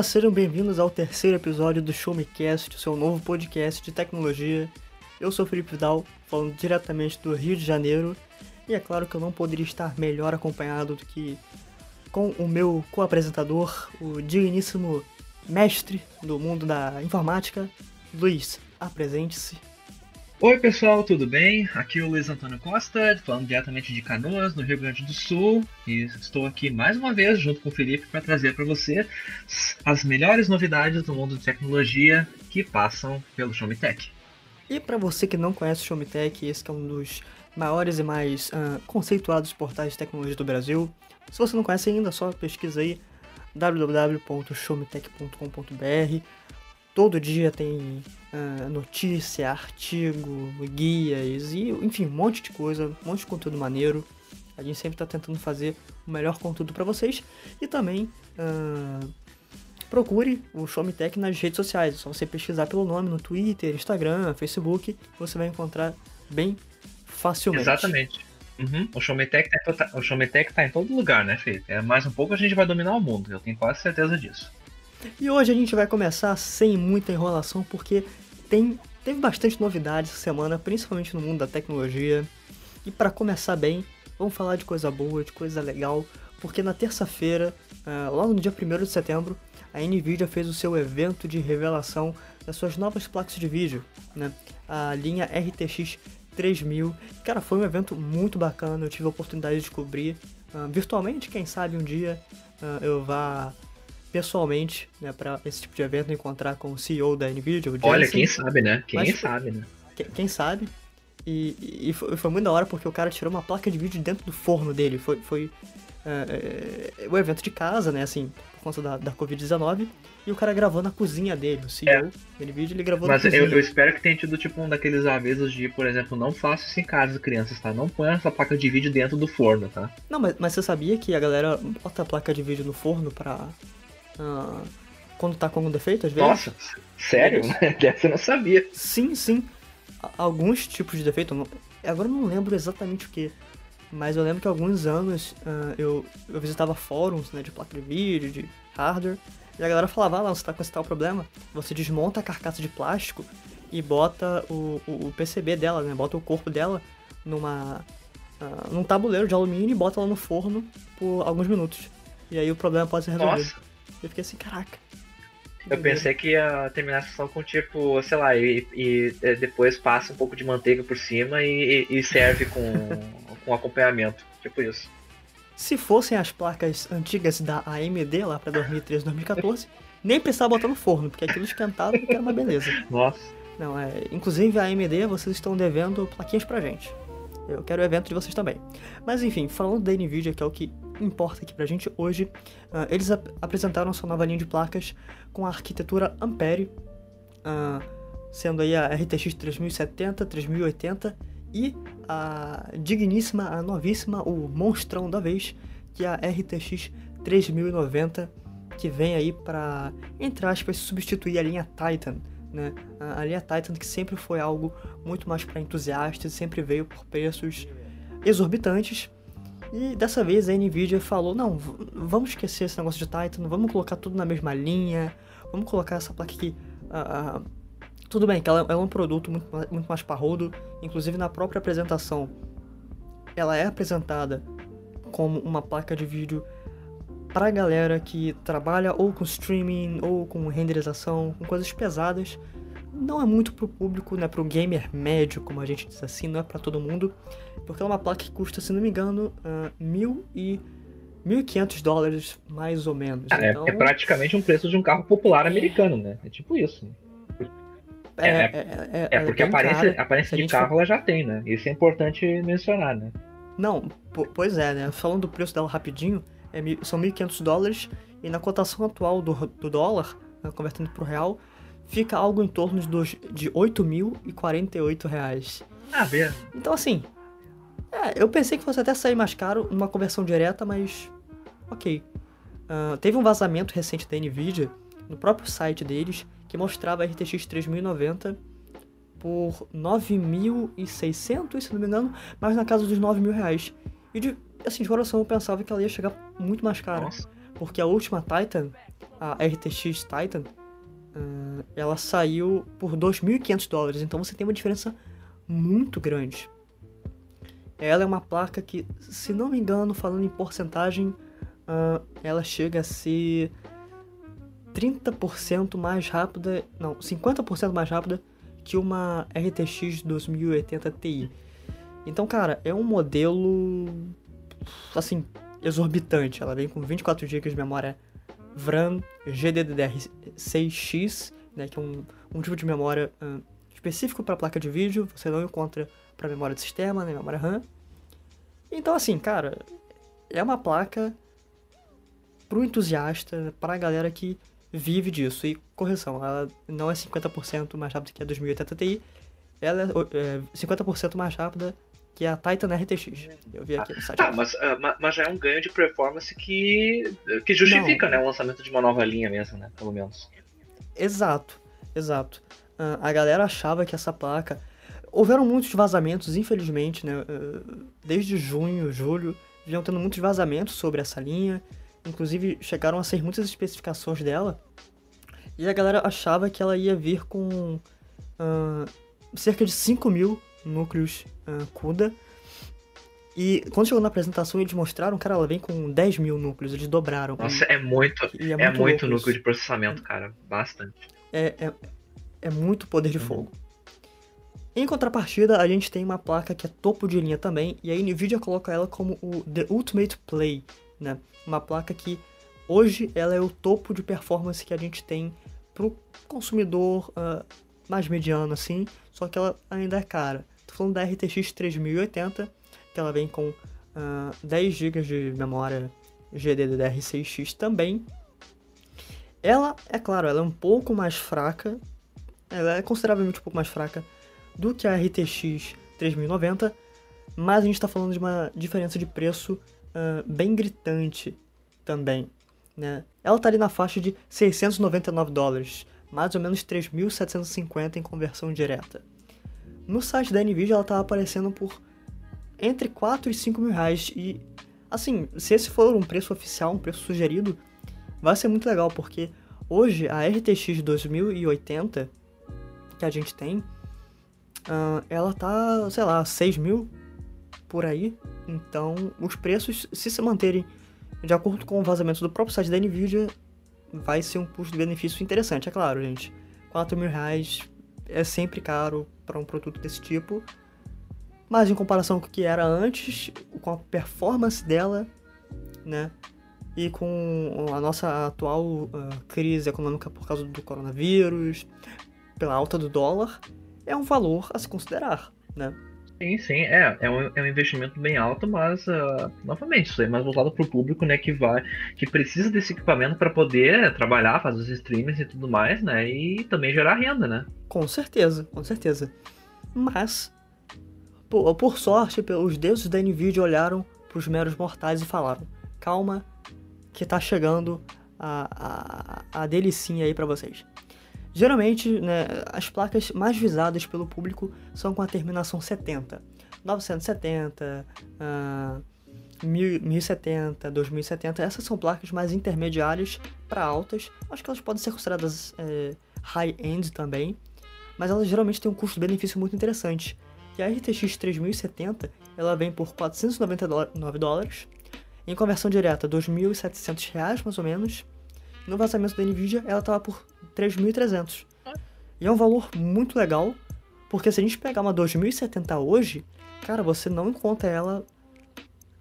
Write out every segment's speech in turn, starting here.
Galera, sejam bem-vindos ao terceiro episódio do Show Me Cast, seu novo podcast de tecnologia. Eu sou Felipe Vidal, falando diretamente do Rio de Janeiro, e é claro que eu não poderia estar melhor acompanhado do que com o meu co-apresentador, o digníssimo mestre do mundo da informática, Luiz. Apresente-se. Oi pessoal, tudo bem? Aqui é o Luiz Antônio Costa, falando diretamente de Canoas, no Rio Grande do Sul, e estou aqui mais uma vez junto com o Felipe para trazer para você as melhores novidades do mundo de tecnologia que passam pelo Show Me Tech. E para você que não conhece o Show Me Tech, esse é um dos maiores e mais uh, conceituados portais de tecnologia do Brasil. Se você não conhece ainda, só pesquisa aí www.showmetech.com.br Todo dia tem uh, notícia, artigo, guias e, enfim, um monte de coisa, um monte de conteúdo maneiro. A gente sempre está tentando fazer o melhor conteúdo para vocês. E também uh, procure o Show Me Tech nas redes sociais. É só você pesquisar pelo nome no Twitter, Instagram, Facebook, você vai encontrar bem facilmente. Exatamente. Uhum. O Showmetech tá, o Showmetech tá em todo lugar, né, Felipe? É, mais um pouco a gente vai dominar o mundo, eu tenho quase certeza disso. E hoje a gente vai começar sem muita enrolação, porque tem, teve bastante novidade essa semana, principalmente no mundo da tecnologia. E para começar bem, vamos falar de coisa boa, de coisa legal, porque na terça-feira, uh, logo no dia 1 de setembro, a Nvidia fez o seu evento de revelação das suas novas placas de vídeo, né? A linha RTX 3000. Cara, foi um evento muito bacana, eu tive a oportunidade de descobrir uh, virtualmente, quem sabe um dia uh, eu vá pessoalmente, né, para esse tipo de evento, encontrar com o CEO da Nvidia, o Jensen. Olha, quem sabe, né? Quem Mas, sabe, né? Quem, quem sabe. E, e foi, foi, muito da hora porque o cara tirou uma placa de vídeo dentro do forno dele. Foi, foi é, é, o evento de casa, né, assim, por conta da, da Covid-19. E o cara gravou na cozinha dele, o CEO é. da Nvidia, ele gravou Mas na cozinha. Eu, eu espero que tenha tido, tipo, um daqueles avisos de, por exemplo, não faça isso em casa, crianças, tá? Não põe essa placa de vídeo dentro do forno, tá? Não, mas, mas você sabia que a galera bota a placa de vídeo no forno pra ah, quando tá com algum defeito, às vezes. Nossa, sério? Dessa eu não sabia. Sim, sim. Alguns tipos de defeito, não... agora eu não lembro exatamente o que, mas eu lembro que há alguns anos uh, eu, eu visitava fóruns né, de placa de vídeo, de hardware, e a galera falava, ah, lá, você tá com esse tal problema, você desmonta a carcaça de plástico e bota o, o, o PCB dela, né, bota o corpo dela numa, uh, num tabuleiro de alumínio e bota ela no forno por alguns minutos. E aí o problema pode ser resolvido. Nossa. Eu fiquei assim, caraca. Eu pensei que ia terminar a sessão com tipo, sei lá, e, e depois passa um pouco de manteiga por cima e, e serve com, com acompanhamento. Tipo isso. Se fossem as placas antigas da AMD lá pra 2013, 2014, nem precisava botar no forno, porque aquilo esquentava e era uma beleza. Nossa. Não, é. Inclusive a AMD, vocês estão devendo plaquinhas pra gente. Eu quero o evento de vocês também. Mas enfim, falando da Nvidia, que é o que importa aqui pra gente hoje, uh, eles ap apresentaram sua nova linha de placas com a arquitetura Ampere, uh, sendo aí a RTX 3070, 3080 e a digníssima, a novíssima, o monstrão da vez, que é a RTX 3090, que vem aí para, entre aspas, substituir a linha Titan, né? A, a Titan que sempre foi algo muito mais para entusiastas, sempre veio por preços exorbitantes. E dessa vez a Nvidia falou: não, vamos esquecer esse negócio de Titan, vamos colocar tudo na mesma linha, vamos colocar essa placa aqui. Uh, uh, tudo bem, que ela, é um produto muito, muito mais parrudo, inclusive na própria apresentação. Ela é apresentada como uma placa de vídeo para galera que trabalha ou com streaming ou com renderização, com coisas pesadas. Não é muito pro público, né, pro gamer médio, como a gente diz assim, não é para todo mundo, porque ela é uma placa que custa, se não me engano, uh, mil e 1.500 dólares, mais ou menos. É, então... é praticamente um preço de um carro popular americano, né? É tipo isso. É, é, é, é, é porque a aparência, a aparência de carro for... ela já tem, né? Isso é importante mencionar, né? Não, pois é, né? Falando do preço dela rapidinho, é, são 1.500 dólares e na cotação atual do, do dólar, né, convertendo para o real, fica algo em torno de, dos, de 8.048 reais. Ah, ver. Então assim, é, eu pensei que fosse até sair mais caro numa conversão direta, mas ok. Uh, teve um vazamento recente da Nvidia no próprio site deles que mostrava a RTX 3090 por 9.600, se não me engano, mas na casa dos 9 mil reais. E de assim, de coração eu pensava que ela ia chegar muito mais cara. Nossa. porque a última Titan, a RTX Titan, uh, ela saiu por 2.500 dólares, então você tem uma diferença muito grande. Ela é uma placa que, se não me engano, falando em porcentagem, uh, ela chega a ser 30% mais rápida, não, 50% mais rápida que uma RTX 2080 Ti. Então, cara, é um modelo assim exorbitante. Ela vem com 24 GB de memória VRAM GDDR6X, né, que é um, um tipo de memória uh, específico para placa de vídeo. Você não encontra para memória de sistema, né, memória RAM. Então, assim, cara, é uma placa pro entusiasta, para a galera que vive disso. E correção, ela não é 50% mais rápida que a 2080 Ti, ela é 50% é, mais rápida que a Titan RTX. Eu vi aqui no site. Tá, mas, uh, mas já é um ganho de performance que, que justifica né, o lançamento de uma nova linha mesmo, né? Pelo menos. Exato, exato. Uh, a galera achava que essa placa. Houveram muitos vazamentos, infelizmente, né? Desde junho, julho, vinham tendo muitos vazamentos sobre essa linha. Inclusive, chegaram a ser muitas especificações dela. E a galera achava que ela ia vir com uh, cerca de 5 mil núcleos uh, CUDA. E quando chegou na apresentação, eles mostraram, cara, ela vem com 10 mil núcleos, eles dobraram. Nossa, é muito, é, é, muito, muito núcleo de processamento, cara. Bastante. É, é, é muito poder de uhum. fogo. Em contrapartida, a gente tem uma placa que é topo de linha também, e a Nvidia coloca ela como o The Ultimate Play, né? Uma placa que hoje ela é o topo de performance que a gente tem pro consumidor uh, mais mediano assim, só que ela ainda é cara. Tô falando da RTX 3080, que ela vem com uh, 10 GB de memória GDDR6X também. Ela, é claro, ela é um pouco mais fraca, ela é consideravelmente um pouco mais fraca do que a RTX 3090, mas a gente está falando de uma diferença de preço uh, bem gritante também. Né? Ela está ali na faixa de 699 dólares, mais ou menos 3.750 em conversão direta. No site da Nvidia ela estava aparecendo por entre 4 e 5 mil reais e assim, se esse for um preço oficial, um preço sugerido, vai ser muito legal porque hoje a RTX 2080 que a gente tem, uh, ela tá, sei lá, 6 mil por aí. Então, os preços, se se manterem de acordo com o vazamento do próprio site da Nvidia, vai ser um custo-benefício interessante, é claro, gente. 4 mil reais é sempre caro para um produto desse tipo. Mas em comparação com o que era antes, com a performance dela, né? E com a nossa atual uh, crise econômica por causa do coronavírus, pela alta do dólar, é um valor a se considerar, né? Sim, sim, é, é um, é um investimento bem alto, mas uh, novamente, isso é mais voltado para o público, né, que vai, que precisa desse equipamento para poder trabalhar, fazer os streams e tudo mais, né, e também gerar renda, né? Com certeza, com certeza. Mas, por, por sorte, os deuses da Nvidia olharam para os meros mortais e falaram: calma, que tá chegando a, a, a delicinha aí para vocês. Geralmente, né, as placas mais visadas pelo público são com a terminação 70. 970, uh, 1070, 2070, essas são placas mais intermediárias para altas. Acho que elas podem ser consideradas é, high-end também, mas elas geralmente têm um custo-benefício muito interessante. A RTX 3070 ela vem por 499 dólares, em conversão direta 2.700 reais mais ou menos. No vazamento da Nvidia ela estava por 3.300. E é um valor muito legal, porque se a gente pegar uma 2070 hoje, cara, você não encontra ela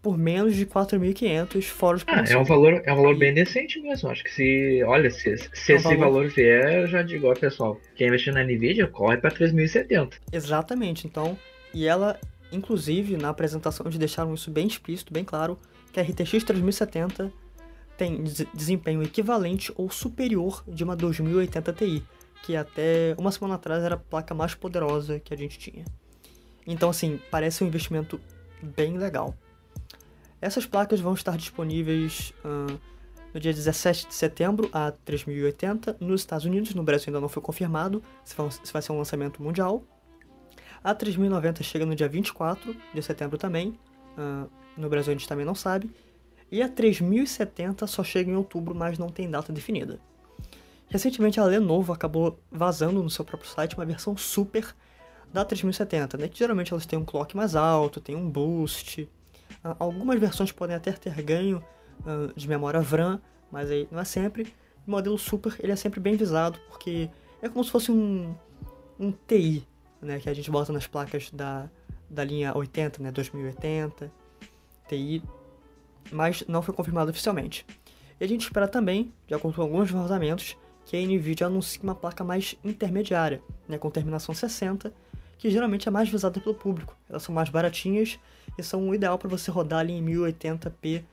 por menos de 4.500 fora de ah, é um valor É um valor bem decente mesmo. Acho que se. Olha, se, se é esse valor... valor vier, eu já digo, ó, pessoal, quem investir na Nvidia, corre para 3.070. Exatamente. Então, e ela, inclusive, na apresentação, eles deixaram isso bem explícito, bem claro, que a RTX 3070 tem desempenho equivalente ou superior de uma 2080 Ti, que até uma semana atrás era a placa mais poderosa que a gente tinha. Então, assim, parece um investimento bem legal. Essas placas vão estar disponíveis uh, no dia 17 de setembro a 3080 nos Estados Unidos. No Brasil ainda não foi confirmado se vai, se vai ser um lançamento mundial. A 3090 chega no dia 24 de setembro também. Uh, no Brasil a gente também não sabe. E a 3070 só chega em outubro, mas não tem data definida. Recentemente a Lenovo acabou vazando no seu próprio site uma versão super da 3070, né? Geralmente elas têm um clock mais alto, tem um boost. Uh, algumas versões podem até ter ganho uh, de memória VRAM, mas aí não é sempre. O modelo super ele é sempre bem visado porque é como se fosse um, um TI, né? Que a gente bota nas placas da, da linha 80, né? 2080, TI, mas não foi confirmado oficialmente. E a gente espera também, de acordo com alguns vazamentos, que a NVIDIA anuncie uma placa mais intermediária, né, com terminação 60, que geralmente é mais visada pelo público. Elas são mais baratinhas e são o ideal para você rodar ali em 1080p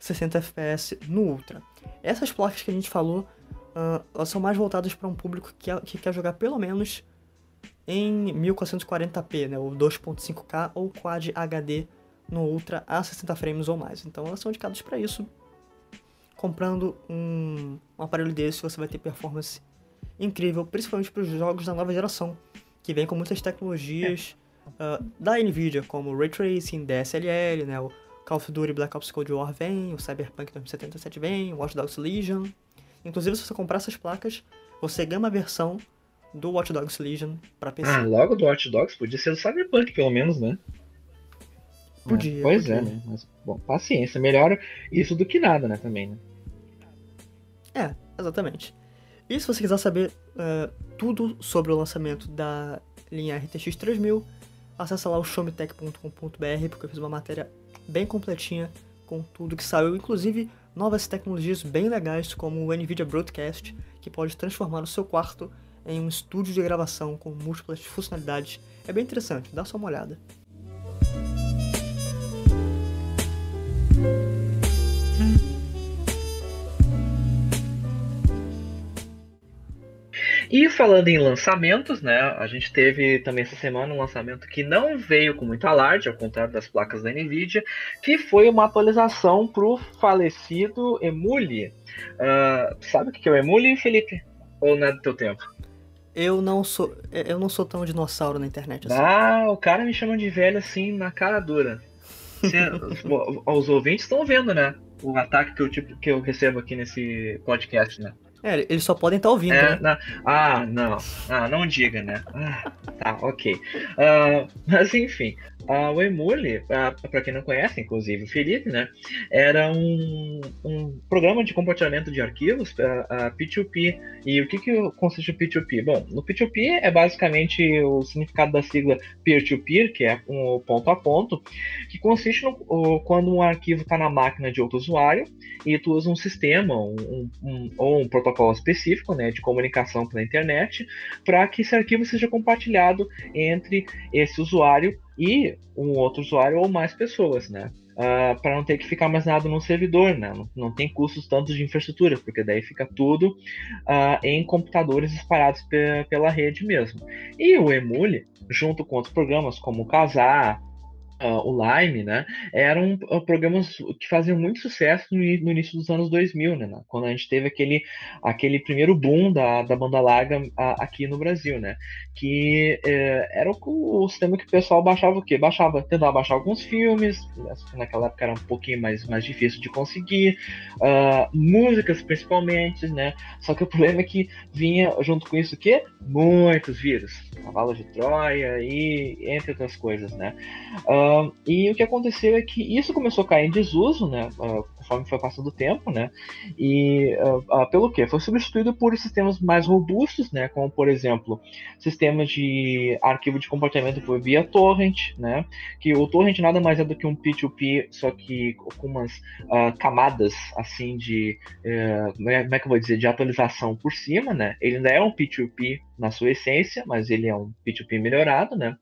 60 fps no Ultra. Essas placas que a gente falou, uh, elas são mais voltadas para um público que, que quer jogar pelo menos em 1440p, né, ou 2.5K ou Quad HD no Ultra a 60 frames ou mais. Então elas são indicadas para isso comprando um, um aparelho desse, você vai ter performance incrível, principalmente para os jogos da nova geração, que vem com muitas tecnologias uh, da Nvidia, como Ray Tracing, DSLL, né, o Call of Duty Black Ops Cold War vem, o Cyberpunk 2077 vem, o Watch Dogs Legion. Inclusive, se você comprar essas placas, você ganha uma versão do Watch Dogs Legion para PC. Ah, logo do Watch Dogs? Podia ser do Cyberpunk, pelo menos, né? Podia. É, pois podia. é, né? Mas, bom, paciência. Melhor isso do que nada, né? Também, né? É, exatamente. E se você quiser saber uh, tudo sobre o lançamento da linha RTX 3000, acessa lá o showmetech.com.br, porque eu fiz uma matéria bem completinha com tudo que saiu, inclusive novas tecnologias bem legais como o NVIDIA Broadcast, que pode transformar o seu quarto em um estúdio de gravação com múltiplas funcionalidades. É bem interessante, dá só uma olhada. E falando em lançamentos, né, a gente teve também essa semana um lançamento que não veio com muito alarde, ao contrário das placas da Nvidia, que foi uma atualização para o falecido Emule. Uh, sabe o que é o Emule, Felipe? Ou não é do teu tempo? Eu não sou, eu não sou tão dinossauro na internet assim. Ah, o cara me chama de velho assim na cara dura. os ouvintes estão vendo, né? O ataque que eu, tipo, que eu recebo aqui nesse podcast, né? É, eles só podem estar tá ouvindo, é, né? Não. Ah, não. Ah, não diga, né? Ah, tá, ok. Uh, mas enfim, uh, o Emule, uh, ah, para quem não conhece, inclusive o Felipe, né? Era um, um programa de compartilhamento de arquivos uh, P2P. E o que, que consiste o P2P? Bom, no P2P é basicamente o significado da sigla peer-to-peer, -peer, que é um ponto a ponto, que consiste no, quando um arquivo está na máquina de outro usuário e tu usa um sistema um, um, ou um protocolo específico né, de comunicação pela internet para que esse arquivo seja compartilhado entre esse usuário e um outro usuário ou mais pessoas, né? Uh, ah, para não ter que ficar mais nada no servidor, né? Não, não, tem custos tantos de infraestrutura, porque daí fica tudo uh, em computadores espalhados pe pela rede mesmo. E o Emule, junto com outros programas como o Kazaa, uh, o Lime, né, eram uh, programas que faziam muito sucesso no, no, início dos anos 2000, né, quando a gente teve aquele, aquele primeiro boom da, da banda larga uh, aqui no Brasil, né, que eh, era o, o, sistema que o pessoal baixava o quê? Baixava, tentava baixar alguns filmes, naquela época era um pouquinho mais, mais difícil de conseguir, ah, músicas principalmente, né, só que o problema é que vinha junto com isso o quê? Muitos vírus, cavalo de Troia e entre outras coisas, né. Uh, E o que aconteceu é que isso começou a cair em desuso, né, uh, conforme foi passando o tempo, né, e uh, pelo que? Foi substituído por sistemas mais robustos, né, como por exemplo, sistemas de arquivo de comportamento por via torrent, né, que o torrent nada mais é do que um P2P, só que com umas camadas, assim, de, eh, como é que eu vou dizer, de atualização por cima, né, ele ainda é um P2P na sua essência, mas ele é um P2P melhorado, né?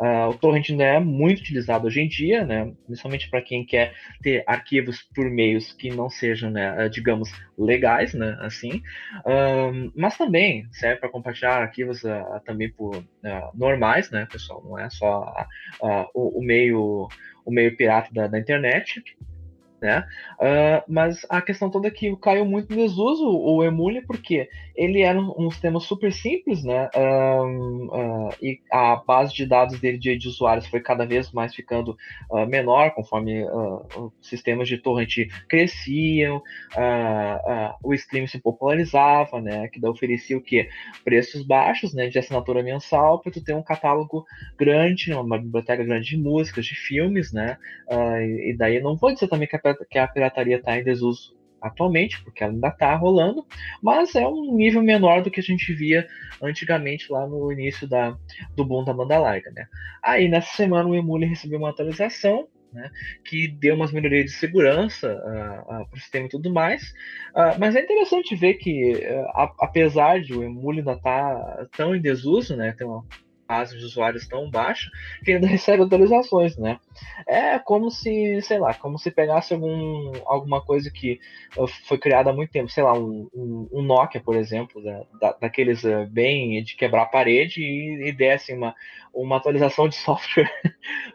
Uh, o torrent ainda é muito utilizado hoje em dia, né? Principalmente para quem quer ter arquivos por meios que não sejam, né, ah, digamos, legais, né? Assim, uh, mas também serve para compartilhar arquivos uh, também por normais, né, pessoal? Não é só o, o, meio o meio pirata da, da internet. Né? Uh, mas a questão toda é que caiu muito em desuso o Emule, porque ele era um, sistema super simples, né? Uh, e a base de dados dele de, de usuários foi cada vez mais ficando menor conforme sistemas de torrent cresciam, o stream se popularizava, né? Que oferecia o quê? Preços baixos, né? De assinatura mensal para tu ter um catálogo grande, uma biblioteca grande de músicas, de filmes, né? e daí não vou dizer também que a que a pirataria está em desuso atualmente, porque ela ainda está rolando, mas é um nível menor do que a gente via antigamente lá no início da, do boom da banda larga. Né? Aí nessa semana o Emule recebeu uma atualização né, que deu umas melhorias de segurança uh, uh, para o sistema e tudo mais. Uh, mas é interessante ver que, apesar de o Emule ainda estar tá tão em desuso, né, tem uma base de usuários tão baixa que ainda recebe atualizações, né? É como se, sei lá, como se pegasse algum, alguma coisa que uh, foi criada há muito tempo, sei lá, um, um, Nokia, por exemplo, da, da, daqueles uh, bem de quebrar a parede e, e desse uma, uma atualização de software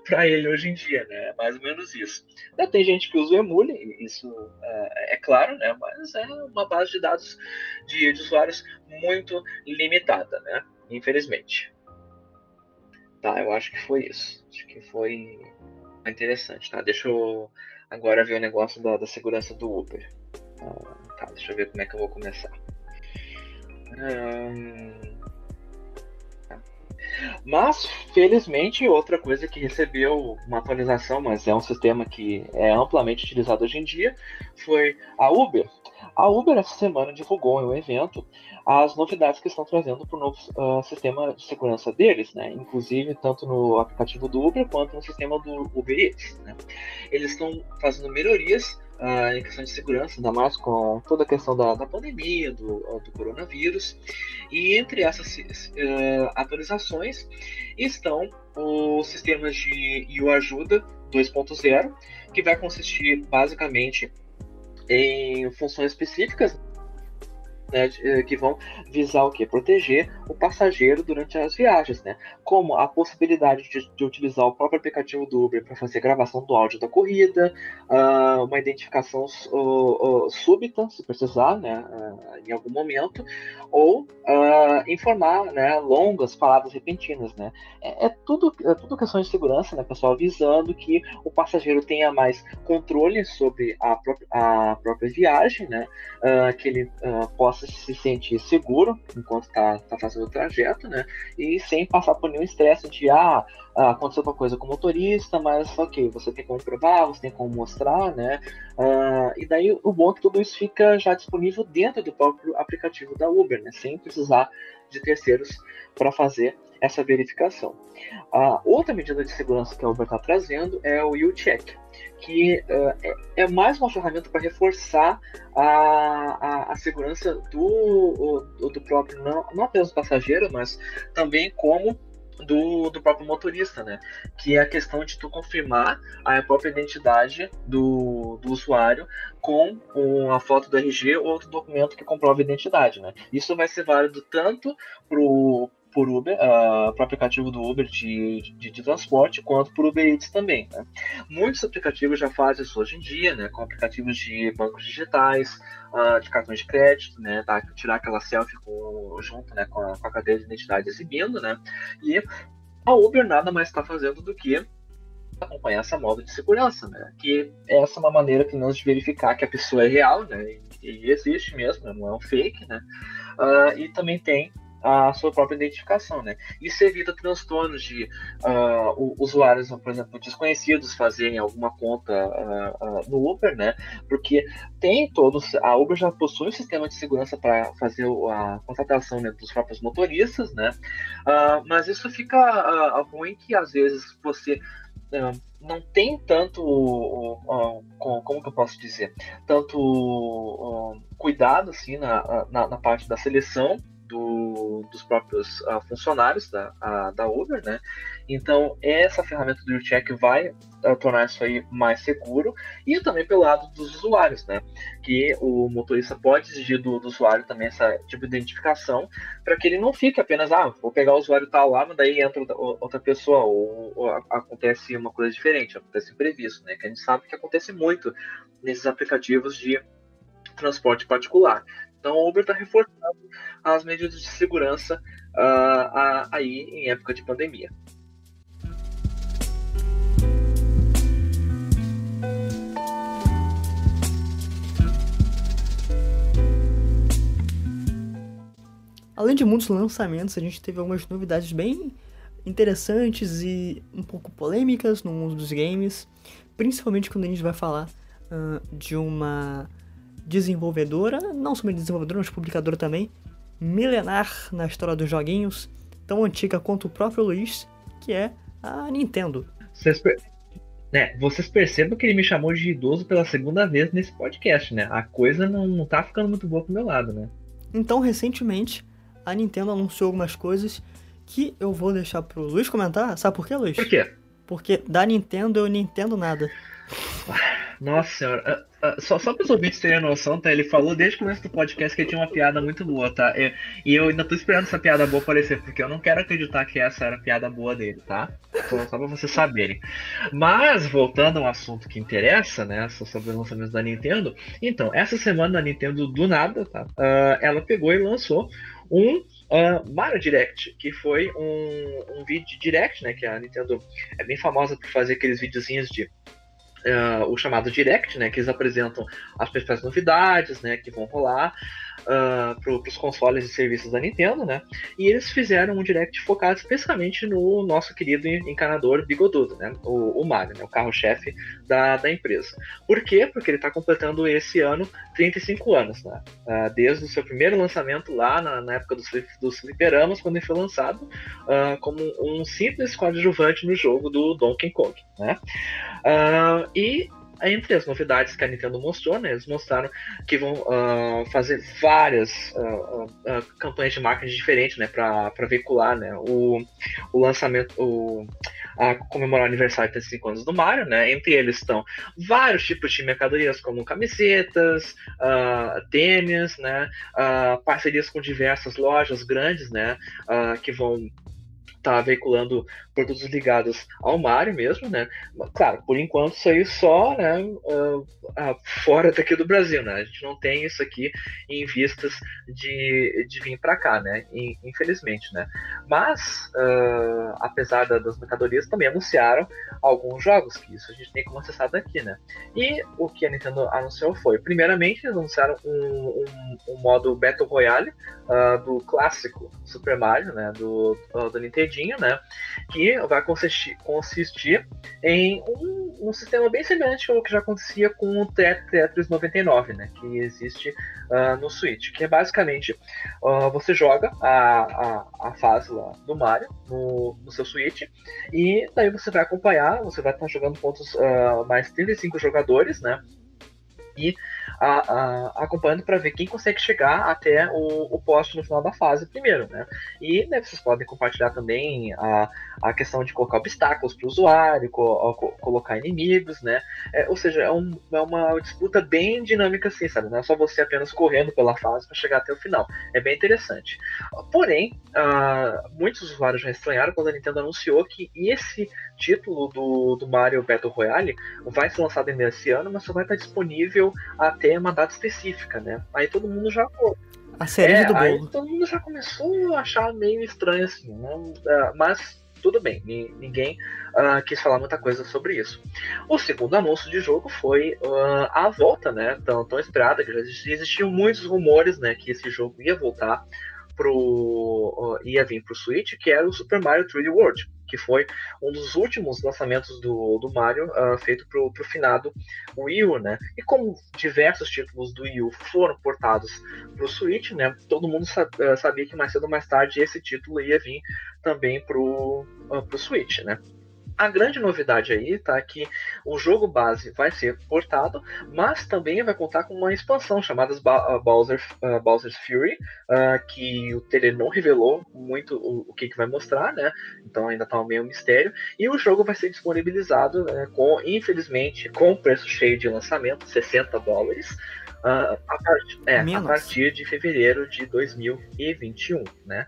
para ele hoje em dia, né? É mais ou menos isso. Ainda tem gente que usa o Emule, isso uh, é claro, né? Mas é uma base de dados de, de usuários muito limitada, né? Infelizmente. Tá, eu acho que foi isso. Acho que foi interessante, tá? Deixa eu agora ver o negócio da, da segurança do Uber. Ah, tá, deixa eu ver como é que eu vou começar. Hum... Mas, felizmente, outra coisa que recebeu uma atualização, mas é um sistema que é amplamente utilizado hoje em dia, foi a Uber. A Uber essa semana divulgou em um evento as novidades que estão trazendo para o novo uh, sistema de segurança deles, né? Inclusive tanto no aplicativo do Uber quanto no sistema do Uber Eats. Né? Eles estão fazendo melhorias uh, em questão de segurança, ainda mais com toda a questão da, da pandemia, do, do, coronavírus. E entre essas uh, atualizações estão os sistemas de IO Ajuda 2.0, que vai consistir basicamente em funções específicas né, eh, que vão visar o que? Proteger o passageiro durante as viagens, né? Como a possibilidade de, de utilizar o próprio aplicativo do Uber para fazer gravação do áudio da corrida, uh, uma identificação uh, uh, súbita, se precisar, né, em algum momento, ou informar, né, longas palavras repentinas, né? É, é, tudo, é tudo questão de segurança, né, pessoal, visando que o passageiro tenha mais controle sobre a, própria, a própria viagem, né? que ele possa se sentir seguro enquanto está tá fazendo o trajeto, né? E sem passar por nenhum estresse de, ah, ah, aconteceu uma coisa com o motorista, mas ok, você tem como provar, você tem como mostrar, né? Uh, e daí o bom é que tudo isso fica já disponível dentro do próprio aplicativo da Uber, né? Sem precisar de terceiros para fazer essa verificação. A outra medida de segurança que a Uber está trazendo é o U-Check, que uh, é, mais uma ferramenta para reforçar a, a, a, segurança do, do próprio, não, não apenas do passageiro, mas também como do, do próprio motorista, né? Que é a questão de tu confirmar a própria identidade do, do usuário com uma foto do RG ou outro documento que comprova a identidade, né? Isso vai ser válido tanto pro por Uber, uh, para o aplicativo do Uber de, de, de, transporte, quanto por Uber Eats também. Né? Muitos aplicativos já fazem isso hoje em dia, né, com aplicativos de bancos digitais, uh, de cartões de crédito, né, tá, tirar aquela selfie com, junto né, com, a, com a cadeia de identidade exibindo, né, e a Uber nada mais está fazendo do que acompanhar essa moda de segurança, né? Que essa é uma maneira, pelo menos, de verificar que a pessoa é real, né? E, existe mesmo, não é um fake, né? Uh, e também tem a sua própria identificação, né? Isso evita transtornos de uh, usuários, por exemplo, desconhecidos fazerem alguma conta uh, uh, no Uber, né? Porque tem todos, a Uber já possui um sistema de segurança para fazer a contratação né, dos próprios motoristas, né? mas isso fica ruim que às vezes você não tem tanto, como que eu posso dizer, tanto cuidado assim na, na, na parte da seleção do, dos próprios uh, funcionários da, a, da Uber, né? Então, essa ferramenta do check vai uh, tornar isso aí mais seguro e também pelo lado dos usuários, né? Que o motorista pode exigir do, do usuário também essa tipo de identificação para que ele não fique apenas, ah, vou pegar o usuário tal lá, mas daí entra outra pessoa ou, ou acontece uma coisa diferente, acontece imprevisto, né? Que a gente sabe que acontece muito nesses aplicativos de transporte particular. Então, o Uber está reforçando as medidas de segurança uh, aí em época de pandemia. Além de muitos lançamentos, a gente teve algumas novidades bem interessantes e um pouco polêmicas no mundo dos games, principalmente quando a gente vai falar uh, de uma desenvolvedora, não somente desenvolvedora, mas publicadora também, milenar na história dos joguinhos, tão antiga quanto o próprio Luiz, que é a Nintendo. Vocês, per... é, vocês percebam que ele me chamou de idoso pela segunda vez nesse podcast, né? A coisa não, não tá ficando muito boa pro meu lado, né? Então, recentemente, a Nintendo anunciou algumas coisas que eu vou deixar pro Luiz comentar. Sabe por quê, Luiz? Por quê? Porque da Nintendo eu não entendo nada. Nossa senhora, uh, uh, só, só para os ouvintes terem noção, tá? Ele falou desde o começo do podcast que tinha uma piada muito boa, tá? E, e, eu ainda tô esperando essa piada boa aparecer, porque eu não quero acreditar que essa era a piada boa dele, tá? Só, só pra vocês saberem. Mas, voltando ao assunto que interessa, né? Sobre os lançamentos da Nintendo. Então, essa semana a Nintendo, do nada, tá? Uh, ela pegou e lançou um uh, Mario Direct, que foi um, um vídeo direct, né? Que a Nintendo é bem famosa por fazer aqueles videozinhos de Uh, o chamado Direct, né, que eles apresentam as principais novidades, né, que vão rolar uh, para os consoles e serviços da Nintendo, né, e eles fizeram um Direct focado especificamente no nosso querido encanador bigodudo, né, o, o Mario, né, o carro-chefe da, da empresa. Por quê? Porque ele está completando esse ano 35 anos, né, uh, desde o seu primeiro lançamento lá na, na época dos, dos fliperamas, quando ele foi lançado como um simples coadjuvante no jogo do Donkey Kong, né. Uh, e entre as novidades que a Nintendo mostrou, né, eles mostraram que vão uh, fazer várias uh, uh, campanhas de marketing diferentes, né, para veicular, né, o, o lançamento, o, a comemorar o aniversário de 35 anos do Mario, né, entre eles estão vários tipos de mercadorias, como camisetas, tênis, né, parcerias com diversas lojas grandes, né, que vão tá veiculando produtos ligados ao Mario mesmo, né? Claro, por enquanto isso aí só, né, uh, uh, fora daqui do Brasil, né? A gente não tem isso aqui em vistas de, de vir para cá, né? Infelizmente, né? Mas, uh, apesar da, das mercadorias, também anunciaram alguns jogos, que isso a gente tem como acessar daqui, né? E o que a Nintendo anunciou foi, primeiramente, eles anunciaram um, um, um modo Battle Royale do clássico Super Mario, né? Do, do Né? Que vai consistir, consistir em um, um, sistema bem semelhante ao que já acontecia com o Tetris 99, né, que existe uh, no Switch, que é basicamente uh, você joga a, a, a, fase lá do Mario no, no, seu Switch e daí você vai acompanhar, você vai estar jogando contra uh, mais 35 jogadores, né, e a, a, acompanhando para ver quem consegue chegar até o, o poste no final da fase primeiro, né? E né, vocês podem compartilhar também a, a questão de colocar obstáculos para o usuário, co, co, colocar inimigos, né? É, ou seja, é, um, é, uma disputa bem dinâmica assim, sabe? Não é só você apenas correndo pela fase para chegar até o final. É bem interessante. Porém, uh, muitos usuários já estranharam quando a Nintendo anunciou que esse título do, do Mario Battle Royale vai ser lançado ainda esse ano, mas só vai estar disponível até uma data específica, né? Aí todo mundo já. A cereja é, do bolo. todo mundo já começou a achar meio estranho assim, né? Uh, mas tudo bem, ninguém uh, quis falar muita coisa sobre isso. O segundo anúncio de jogo foi uh, a volta, né? Tão, tão esperada, que já existiam muitos rumores, né? Que esse jogo ia voltar pro. ia vir pro Switch, que era o Super Mario 3D World, que foi um dos últimos lançamentos do, do Mario uh, feito pro, pro finado Wii U, né? E como diversos títulos do Wii U foram portados pro Switch, né? Todo mundo ah, sabia que mais cedo ou mais tarde esse título ia vir também pro, uh, pro Switch, né? A grande novidade aí tá que o jogo base vai ser portado, mas também vai contar com uma expansão chamada ba Bowser, uh, Bowser's Fury, uh, que o trailer não revelou muito o, o que, que, vai mostrar, né? Então ainda tá meio mistério. E o jogo vai ser disponibilizado, né, com, infelizmente, com preço cheio de lançamento, 60 dólares. Uh, a, part é, a partir de fevereiro de 2021, né?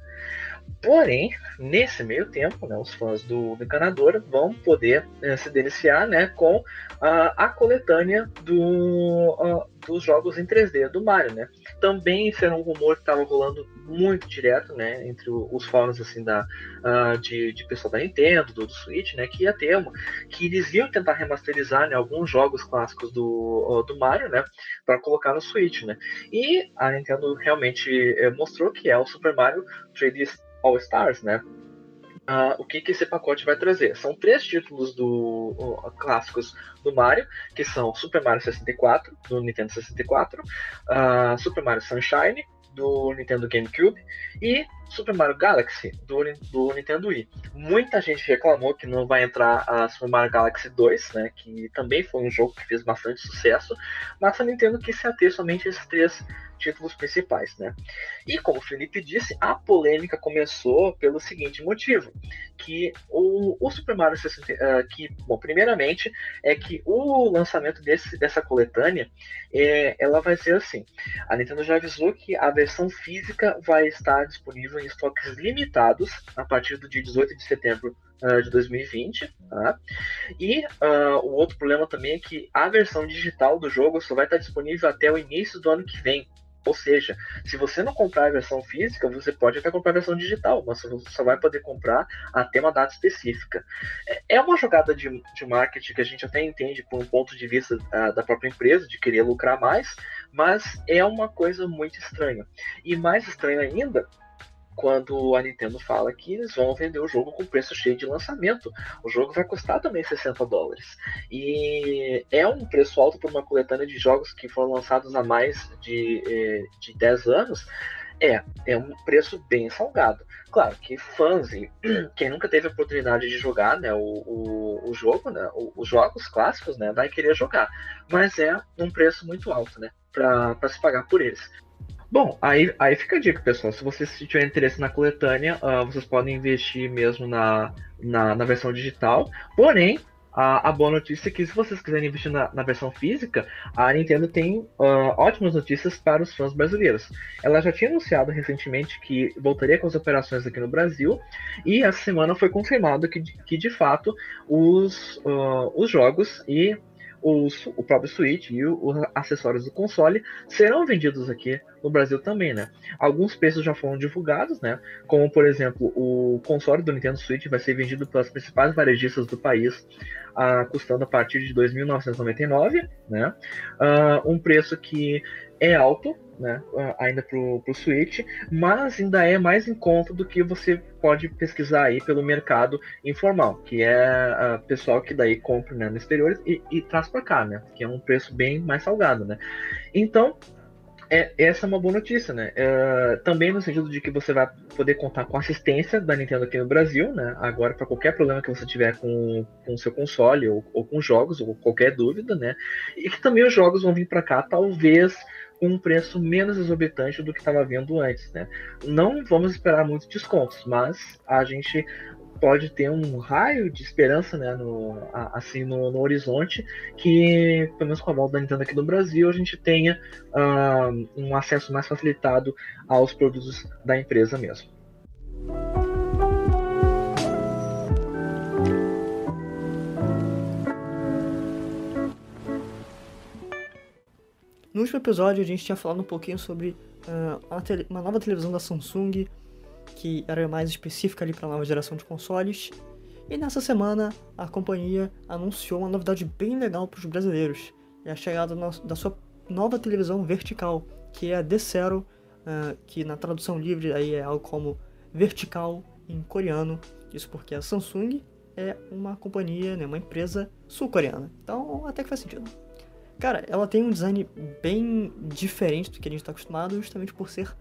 Porém, nesse meio tempo, né, os fãs do, do encanador vão poder eh, se deliciar né, com a coletânea do, uh, dos jogos em 3D do Mario. Né? Também isso era um rumor que estava rolando muito direto né, entre os fóruns assim, da, uh, de, de pessoal da Nintendo, do, do, Switch, né, que ia ter uma, que eles iam tentar remasterizar né, alguns jogos clássicos do, do Mario né, para colocar no Switch. Né? E a Nintendo realmente eh, mostrou que é o Super Mario 3D All Stars, né? Uh, o que, que esse pacote vai trazer? São três títulos do uh, clássicos do Mario, que são Super Mario 64, do Nintendo 64, uh, Super Mario Sunshine, do Nintendo GameCube, e Super Mario Galaxy do, do Nintendo Wii. Muita gente reclamou que não vai entrar a Super Mario Galaxy 2, né, que também foi um jogo que fez bastante sucesso, mas a Nintendo quis se ater somente a esses três títulos principais, né? E como o Felipe disse, a polêmica começou pelo seguinte motivo, que o, o Super Mario 60, uh, que, bom, primeiramente é que o lançamento desse, dessa coletânea, é, ela vai ser assim, a Nintendo já avisou que a versão física vai estar disponível em estoques limitados a partir do dia 18 de setembro uh, de 2020. Tá? E uh, o outro problema também é que a versão digital do jogo só vai estar disponível até o início do ano que vem. Ou seja, se você não comprar a versão física, você pode até comprar a versão digital, mas você só vai poder comprar até uma data específica. É, é uma jogada de, de marketing que a gente até entende por um ponto de vista uh, da própria empresa, de querer lucrar mais, mas é uma coisa muito estranha. E mais estranho ainda quando a Nintendo fala que eles vão vender o jogo com preço cheio de lançamento. O jogo vai custar também 60 dólares. E é um preço alto para uma coletânea de jogos que foram lançados há mais de, eh, de 10 anos. É, é um preço bem salgado. Claro que fãs e quem nunca teve a oportunidade de jogar né, o, o, o jogo, né, os jogos clássicos, né, vai querer jogar. Mas é um preço muito alto, né, para se pagar por eles. Bom, aí, aí fica a dica, pessoal. Se vocês tiverem interesse na coletânea, uh, vocês podem investir mesmo na, na, na versão digital. Porém, a, a, boa notícia é que se vocês quiserem investir na, na versão física, a Nintendo tem uh, ótimas notícias para os fãs brasileiros. Ela já tinha anunciado recentemente que voltaria com as operações aqui no Brasil, e essa semana foi confirmado que, que de fato os, uh, os jogos e os, o próprio Switch e os acessórios do console serão vendidos aqui no Brasil também, né? Alguns preços já foram divulgados, né? Como, por exemplo, o console do Nintendo Switch vai ser vendido pelas principais varejistas do país, uh, custando a partir de 2.999, né? Uh, um preço que é alto, né, ainda pro, pro Switch, mas ainda é mais em conta do que você pode pesquisar aí pelo mercado informal, que é uh, pessoal que daí compra né, no exterior e, e traz para cá, né, que é um preço bem mais salgado, né. Então, é, essa é uma boa notícia, né? É, também no sentido de que você vai poder contar com assistência da Nintendo aqui no Brasil, né? Agora, para qualquer problema que você tiver com o seu console ou, ou com jogos, ou qualquer dúvida, né? E que também os jogos vão vir para cá, talvez com um preço menos exorbitante do que estava vendo antes, né? Não vamos esperar muitos descontos, mas a gente pode ter um raio de esperança, né, no, assim, no, no, horizonte, que, pelo menos com a volta da Nintendo aqui no Brasil, a gente tenha uh, um acesso mais facilitado aos produtos da empresa mesmo. No último episódio a gente tinha falado um pouquinho sobre uh, uma, uma, nova televisão da Samsung que era mais específica ali para a nova geração de consoles. E nessa semana a companhia anunciou uma novidade bem legal para os brasileiros: é a chegada da sua nova televisão vertical, que é a Decero, uh, que na tradução livre aí é algo como vertical em coreano. Isso porque a Samsung é uma companhia, né, uma empresa sul-coreana. Então até que faz sentido. Cara, ela tem um design bem diferente do que a gente está acostumado, justamente por ser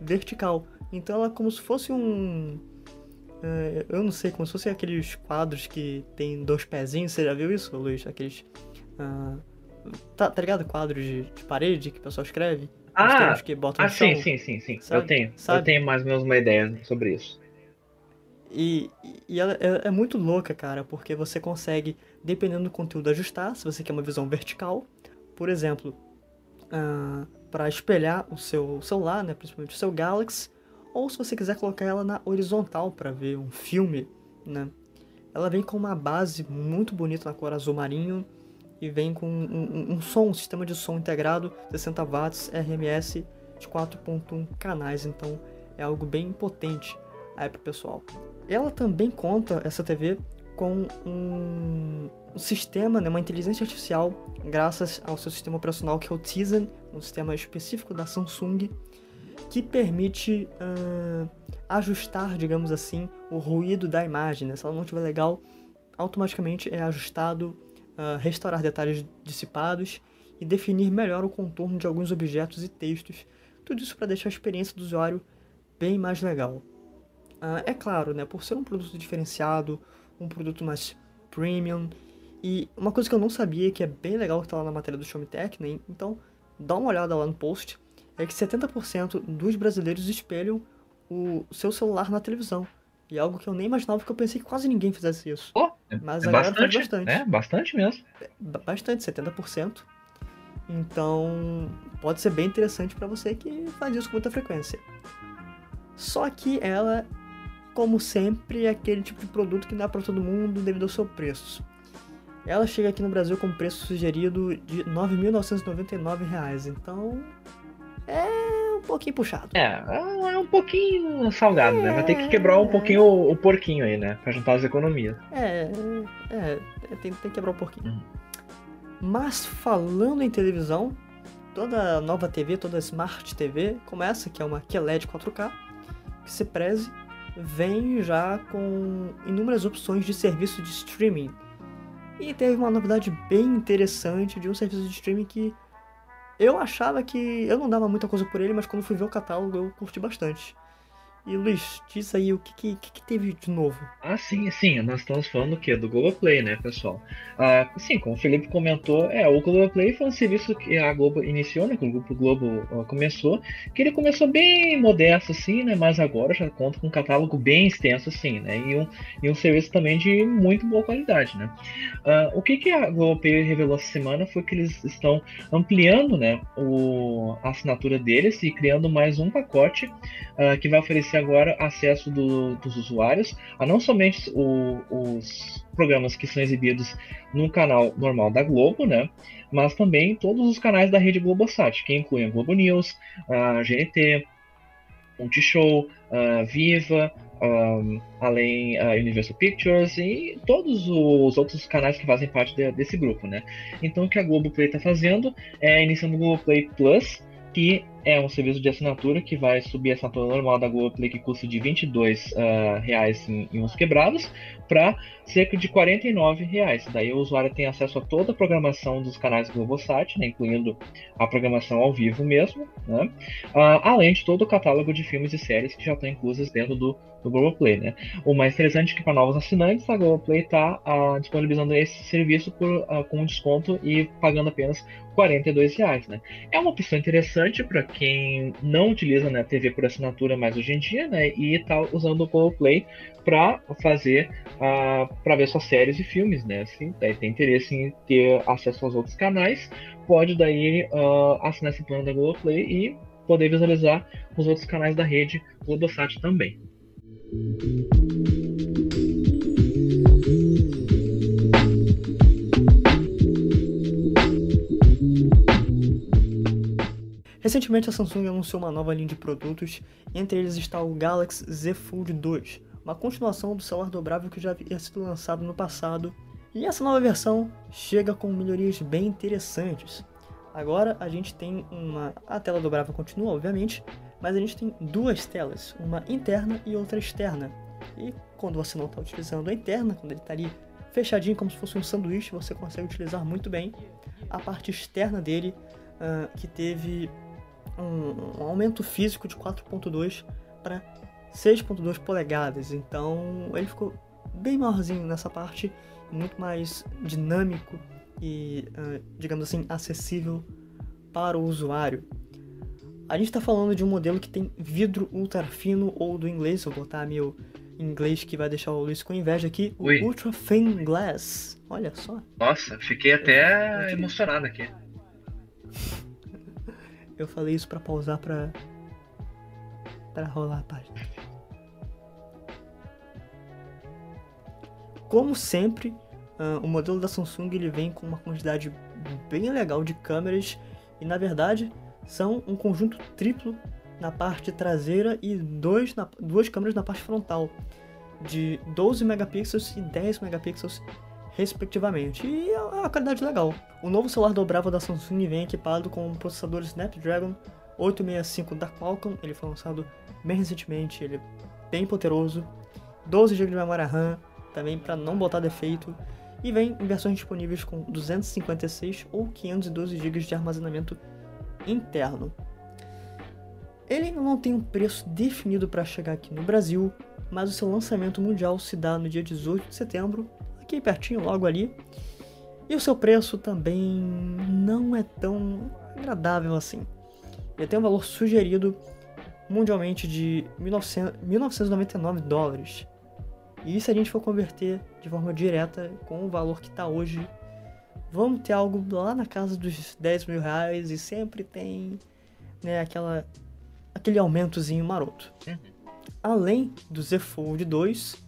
vertical. Então ela é como se fosse um Uh, eu não sei, como se fossem aqueles quadros que tem dois pezinhos. Você já viu isso, Luiz? Aqueles. Uh, tá, tá ligado? Quadros de, de, parede que o pessoal escreve? Ah, que botam ah sim, sim, sim, sim. Sabe? Eu tenho. Sabe? Eu tenho mais ou menos uma ideia sobre isso. E, e ela é, é, muito louca, cara, porque você consegue, dependendo do conteúdo, ajustar. Se você quer uma visão vertical, por exemplo, uh, para espelhar o seu celular, né, principalmente o seu Galaxy, ou se você quiser colocar ela na horizontal para ver um filme, né? Ela vem com uma base muito bonita na cor azul marinho e vem com um, um, um som, um sistema de som integrado, 60 watts, RMS de 4.1 canais, então é algo bem potente aí pro pessoal. Ela também conta, essa TV, com um, sistema, né, uma inteligência artificial, graças ao seu sistema operacional que é o Tizen, um sistema específico da Samsung, que permite uh, ajustar, digamos assim, o ruído da imagem. Né? Se ela não estiver legal, automaticamente é ajustado, uh, restaurar detalhes dissipados e definir melhor o contorno de alguns objetos e textos. Tudo isso para deixar a experiência do usuário bem mais legal. Uh, é claro, né, por ser um produto diferenciado, um produto mais premium, e uma coisa que eu não sabia, que é bem legal que está lá na matéria do Show Me Tech, né, então dá uma olhada lá no post, é que 70% dos brasileiros espelham o seu celular na televisão. E é algo que eu nem imaginava, porque eu pensei que quase ninguém fizesse isso. Oh, Mas é a bastante, faz bastante. É, bastante mesmo. É, bastante, 70%. Então, pode ser bem interessante para você que faz isso com muita frequência. Só que ela, como sempre, é aquele tipo de produto que é para todo mundo devido ao seu preço. Ela chega aqui no Brasil com preço sugerido de R$ 9.999. Então, é um pouquinho puxado. É, é um pouquinho salgado, é... né? Vai ter que quebrar um é. pouquinho o, o, porquinho aí, né? Pra juntar as economias. É, é, é tem, tem que quebrar um pouquinho. Uhum. Mas falando em televisão, toda nova TV, toda Smart TV, como essa, que é uma QLED 4K, que se preze, vem já com inúmeras opções de serviço de streaming. E teve uma novidade bem interessante de um serviço de streaming que eu achava que eu não dava muita coisa por ele, mas quando fui ver o catálogo eu curti bastante. E Luiz, diz aí o que, que, que, teve de novo. Ah, sim, sim, nós estamos falando o quê? Do Globoplay, né, pessoal? Ah, sim, como o Felipe comentou, é, o Globoplay foi um serviço que a Globo iniciou, né, que o Grupo Globo uh, começou, que ele começou bem modesto, assim, né, mas agora já conta com um catálogo bem extenso, assim, né, e um, e um serviço também de muito boa qualidade, né. Ah, o que, que a Globoplay revelou essa semana foi que eles estão ampliando, né, o, a assinatura deles e criando mais um pacote uh, que vai oferecer agora acesso do, dos usuários a não somente o, os programas que são exibidos no canal normal da Globo, né? Mas também todos os canais da rede Globosat, que incluem a Globo News, a GNT, Multishow, a Viva, além a Universal Pictures e todos os outros canais que fazem parte de, desse grupo, né? Então o que a Globoplay está fazendo é iniciando o Globoplay Plus, que é um serviço de assinatura que vai subir a assinatura normal da Globoplay, que custa de 22 uh, reais em, em uns quebrados, para cerca de 49 reais. Daí o usuário tem acesso a toda a programação dos canais Globosat, né, incluindo a programação ao vivo mesmo, né, uh, além de todo o catálogo de filmes e séries que já estão inclusas dentro do, do Globoplay. Né. O mais interessante é que para novos assinantes, a Globoplay está uh, disponibilizando esse serviço por, uh, com desconto e pagando apenas 42 reais. Né. É uma opção interessante para quem não utiliza né, TV por assinatura mais hoje em dia né, e está usando o Globoplay para fazer uh, para ver suas séries e filmes, né? Se daí tem interesse em ter acesso aos outros canais, pode daí uh, assinar esse plano da Globoplay e poder visualizar os outros canais da rede Globosat também. Recentemente a Samsung anunciou uma nova linha de produtos, entre eles está o Galaxy Z Fold 2, uma continuação do celular dobrável que já havia sido lançado no passado, e essa nova versão chega com melhorias bem interessantes. Agora a gente tem uma. A tela dobrável continua, obviamente, mas a gente tem duas telas, uma interna e outra externa. E quando você não está utilizando a interna, quando ele está ali fechadinho como se fosse um sanduíche, você consegue utilizar muito bem a parte externa dele, uh, que teve um, um aumento físico de 4.2 para 6.2 polegadas, então ele ficou bem maiorzinho nessa parte, muito mais dinâmico e, uh, digamos assim, acessível para o usuário. A gente está falando de um modelo que tem vidro ultra fino ou do inglês, vou botar meu inglês que vai deixar o Luiz com inveja aqui, o Ui. Ultra Thin Glass. Olha só. Nossa, fiquei até emocionado aqui. Eu falei isso para pausar para para rolar a página. Como sempre, uh, o modelo da Samsung ele vem com uma quantidade bem legal de câmeras e na verdade são um conjunto triplo na parte traseira e dois na, duas câmeras na parte frontal de 12 megapixels e 10 megapixels respectivamente. E é uma qualidade legal. O novo celular dobrável da Samsung vem equipado com um processador Snapdragon 865 da Qualcomm, ele foi lançado bem recentemente, ele é bem poderoso, 12 GB de memória RAM, também para não botar defeito, e vem em versões disponíveis com 256 ou 512 GB de armazenamento interno. Ele não tem um preço definido para chegar aqui no Brasil, mas o seu lançamento mundial se dá no dia 18 de setembro, aqui pertinho, logo ali. E o seu preço também não é tão agradável assim. Ele tem um valor sugerido mundialmente de 1900, 1999 dólares. E se a gente for converter de forma direta com o valor que está hoje, vamos ter algo lá na casa dos 10 mil reais e sempre tem né, aquela, aquele aumentozinho maroto. Uhum. Além do Z Fold 2,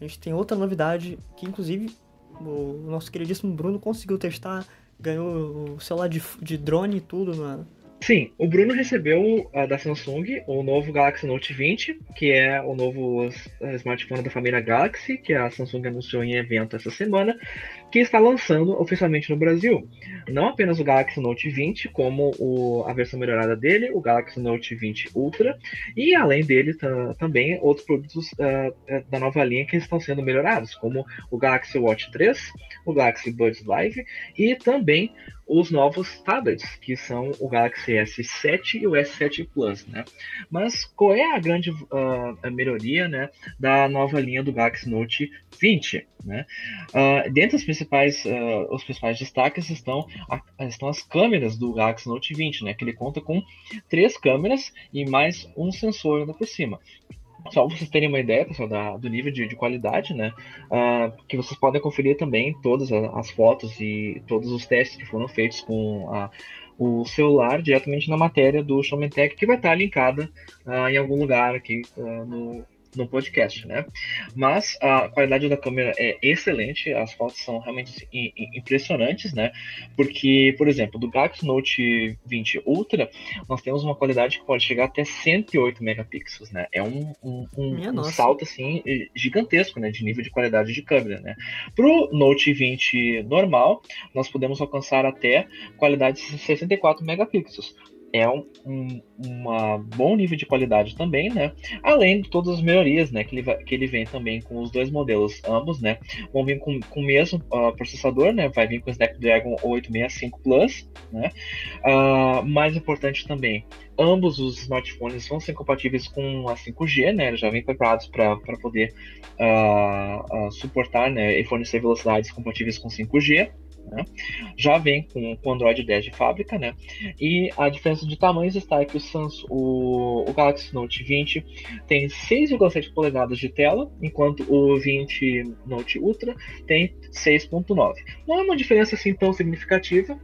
a gente tem outra novidade que inclusive o nosso queridíssimo Bruno conseguiu testar, ganhou o celular de, de drone e tudo na, Sim, o Bruno recebeu uh, da Samsung o novo Galaxy Note 20, que é o novo uh, smartphone da família Galaxy, que a Samsung anunciou em evento essa semana, que está lançando oficialmente no Brasil. Não apenas o Galaxy Note 20, como o, a versão melhorada dele, o Galaxy Note 20 Ultra, e além dele também outros produtos uh, da nova linha que estão sendo melhorados, como o Galaxy Watch 3, o Galaxy Buds Live e também os novos tablets, que são o Galaxy S7 e o S7 Plus, né? Mas qual é a grande uh, melhoria, né, da nova linha do Galaxy Note 20, né? Uh, dentre os principais, uh, os principais destaques estão, a, estão as câmeras do Galaxy Note 20, né? Que ele conta com três câmeras e mais um sensor ainda por cima. Só para vocês terem uma ideia, pessoal, da, do nível de, de qualidade, né? Uh, que vocês podem conferir também todas as fotos e todos os testes que foram feitos com a, o celular diretamente na matéria do Showman Tech, que vai estar linkada uh, em algum lugar aqui uh, no, no podcast, né? Mas a qualidade da câmera é excelente, as fotos são realmente impressionantes, né? Porque, por exemplo, do Galaxy Note 20 Ultra, nós temos uma qualidade que pode chegar até 108 megapixels, né? É um, um, um, um salto, assim, gigantesco, né? De nível de qualidade de câmera, né? Pro Note 20 normal, nós podemos alcançar até qualidade de 64 megapixels é um, um uma bom nível de qualidade também, né? Além de todas as melhorias, né? Que ele, vai, que ele vem também com os dois modelos, ambos, né? Vão vir com, com o mesmo uh, processador, né? Vai vir com o Snapdragon 865 Plus, né? Uh, mais importante também, ambos os smartphones vão ser compatíveis com a 5G, né? Eles já vêm preparados para poder uh, suportar né, e fornecer velocidades compatíveis com 5G. Né? Já vem com o Android 10 de fábrica, né? E a diferença de tamanhos está que o, Samsung, o, o Galaxy Note 20 tem 6,7 polegadas de tela, enquanto o 20 Note Ultra tem 6,9. Não é uma diferença assim tão significativa,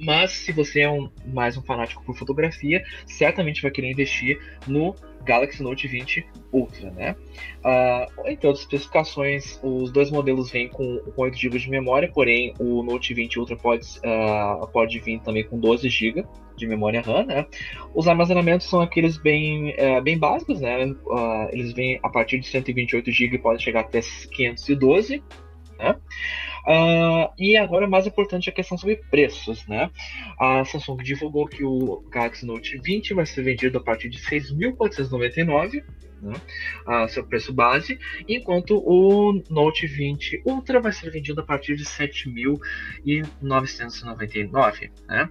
mas se você é um, mais um fanático por fotografia, certamente vai querer investir no Galaxy Note 20 Ultra, né? Uh, entre outras especificações, os dois modelos vêm com, com 8 GB de memória, porém o Note 20 Ultra pode, uh, pode vir também com 12 GB de memória RAM, né? Os armazenamentos são aqueles bem, uh, bem básicos, né? Uh, eles vêm a partir de 128 GB e podem chegar até 512, né? Uh, e agora, mais importante, a questão sobre preços, né? A Samsung divulgou que o Galaxy Note 20 vai ser vendido a partir de 6.499 né, a seu preço base, enquanto o Note 20 Ultra vai ser vendido a partir de 7.999. Né?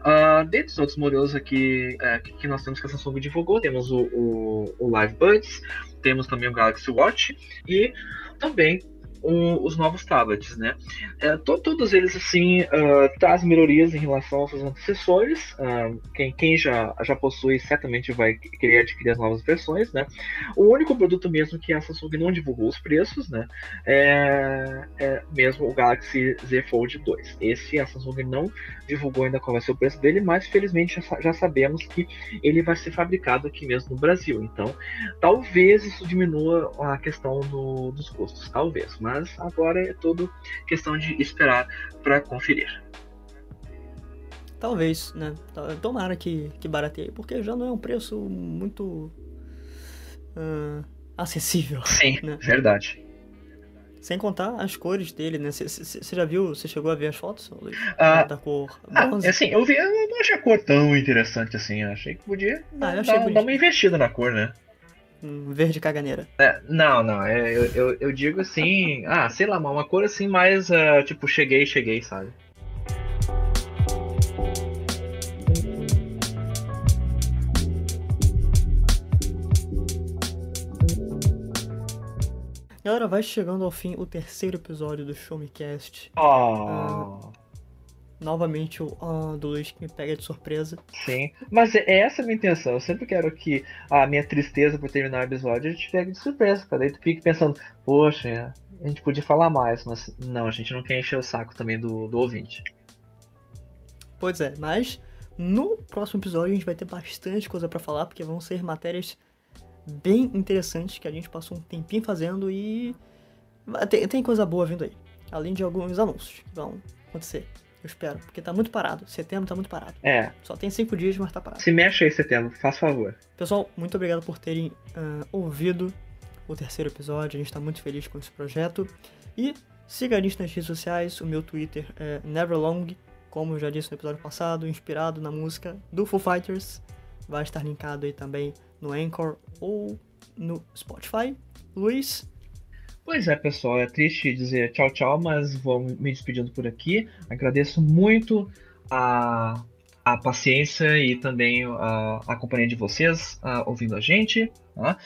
Uh, dentre os outros modelos aqui uh, que nós temos que a Samsung divulgou, temos o, o, o Live Buds, temos também o Galaxy Watch e também os novos tablets, né? É, to, todos eles assim uh, trazem melhorias em relação aos seus antecessores. Uh, quem, quem já, já possui certamente vai querer adquirir as novas versões, né? O único produto mesmo que a Samsung não divulgou os preços, né? É, é mesmo o Galaxy Z Fold 2. Esse a Samsung não divulgou ainda qual vai ser o preço dele, mas felizmente já, já sabemos que ele vai ser fabricado aqui mesmo no Brasil. Então, talvez isso diminua a questão do, dos custos, talvez. Mas agora é tudo questão de esperar para conferir. Talvez, né? Tomara que, que barateie, porque já não é um preço muito uh, acessível. Sim, né? verdade. Sem contar as cores dele, né? Você já viu, você chegou a ver as fotos, Luiz? Ah, da cor ah, assim, eu vi, eu não achei a cor tão interessante assim. Eu achei que podia ah, dar, dar uma investida na cor, né? Verde caganeira. É, não, não, é, eu, eu, eu, digo assim, ah, sei lá, uma cor assim mais, uh, tipo, cheguei, cheguei, sabe? Galera, vai chegando ao fim o terceiro episódio do Show Me Cast. Oh. Uh, novamente o uh, do Luiz que me pega de surpresa. Sim, mas é essa a minha intenção. Eu sempre quero que a minha tristeza por terminar o episódio te pegue de surpresa, cara. Daí tu fique pensando, poxa, a gente podia falar mais, mas não, a gente não quer encher o saco também do, do ouvinte. Pois é, mas no próximo episódio a gente vai ter bastante coisa para falar, porque vão ser matérias bem interessantes que a gente passou um tempinho fazendo e tem, tem coisa boa vindo aí. Além de alguns anúncios que vão acontecer. Eu espero, porque tá muito parado. Setembro tá muito parado. É. Só tem cinco dias, mas tá parado. Se mexe aí, setembro, faz favor. Pessoal, muito obrigado por terem uh, ouvido o terceiro episódio. A gente tá muito feliz com esse projeto. E siga a gente nas redes sociais. O meu Twitter é Neverlong, como eu já disse no episódio passado, inspirado na música do Foo Fighters. Vai estar linkado aí também no Anchor ou no Spotify. Luiz, Pois é, pessoal, é triste dizer tchau, tchau, mas vou me despedindo por aqui. Agradeço muito a, a paciência e também a, a companhia de vocês ouvindo a gente. Tá?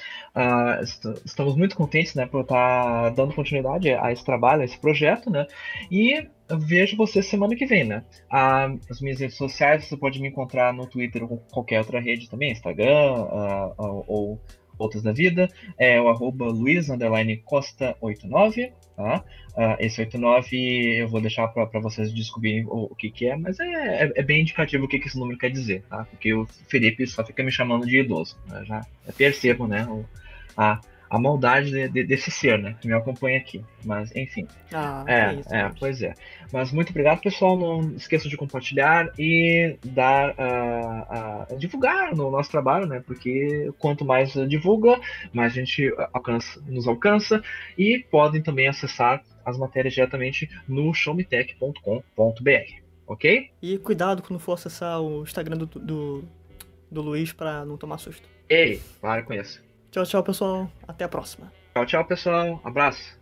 estamos muito contentes né, por estar dando continuidade a esse trabalho, a esse projeto, né? E vejo vocês semana que vem, né? as minhas redes sociais você pode me encontrar no Twitter ou qualquer outra rede também, Instagram ou outras da vida, é o arroba Luiz, Costa 89, tá? Uh, esse 89 eu vou deixar para vocês descobrirem o, o, que que é, mas é, é, é, bem indicativo o que que esse número quer dizer, tá? Porque o Felipe só fica me chamando de idoso, né? já percebo, né, o, a, a maldade de, de, desse ser, né? Que me acompanha aqui. Mas, enfim. Ah, é, é, isso, é pois é. Mas muito obrigado, pessoal. Não esqueçam de compartilhar e dar uh, uh, divulgar no nosso trabalho, né? Porque quanto mais divulga, mais a gente alcança, nos alcança. E podem também acessar as matérias diretamente no showmetech.com.br. Ok? E cuidado quando for acessar o Instagram do, do, do Luiz para não tomar susto. Ei, para com isso. Tchau, tchau, pessoal. Até a próxima. Tchau, tchau, pessoal. Abraço.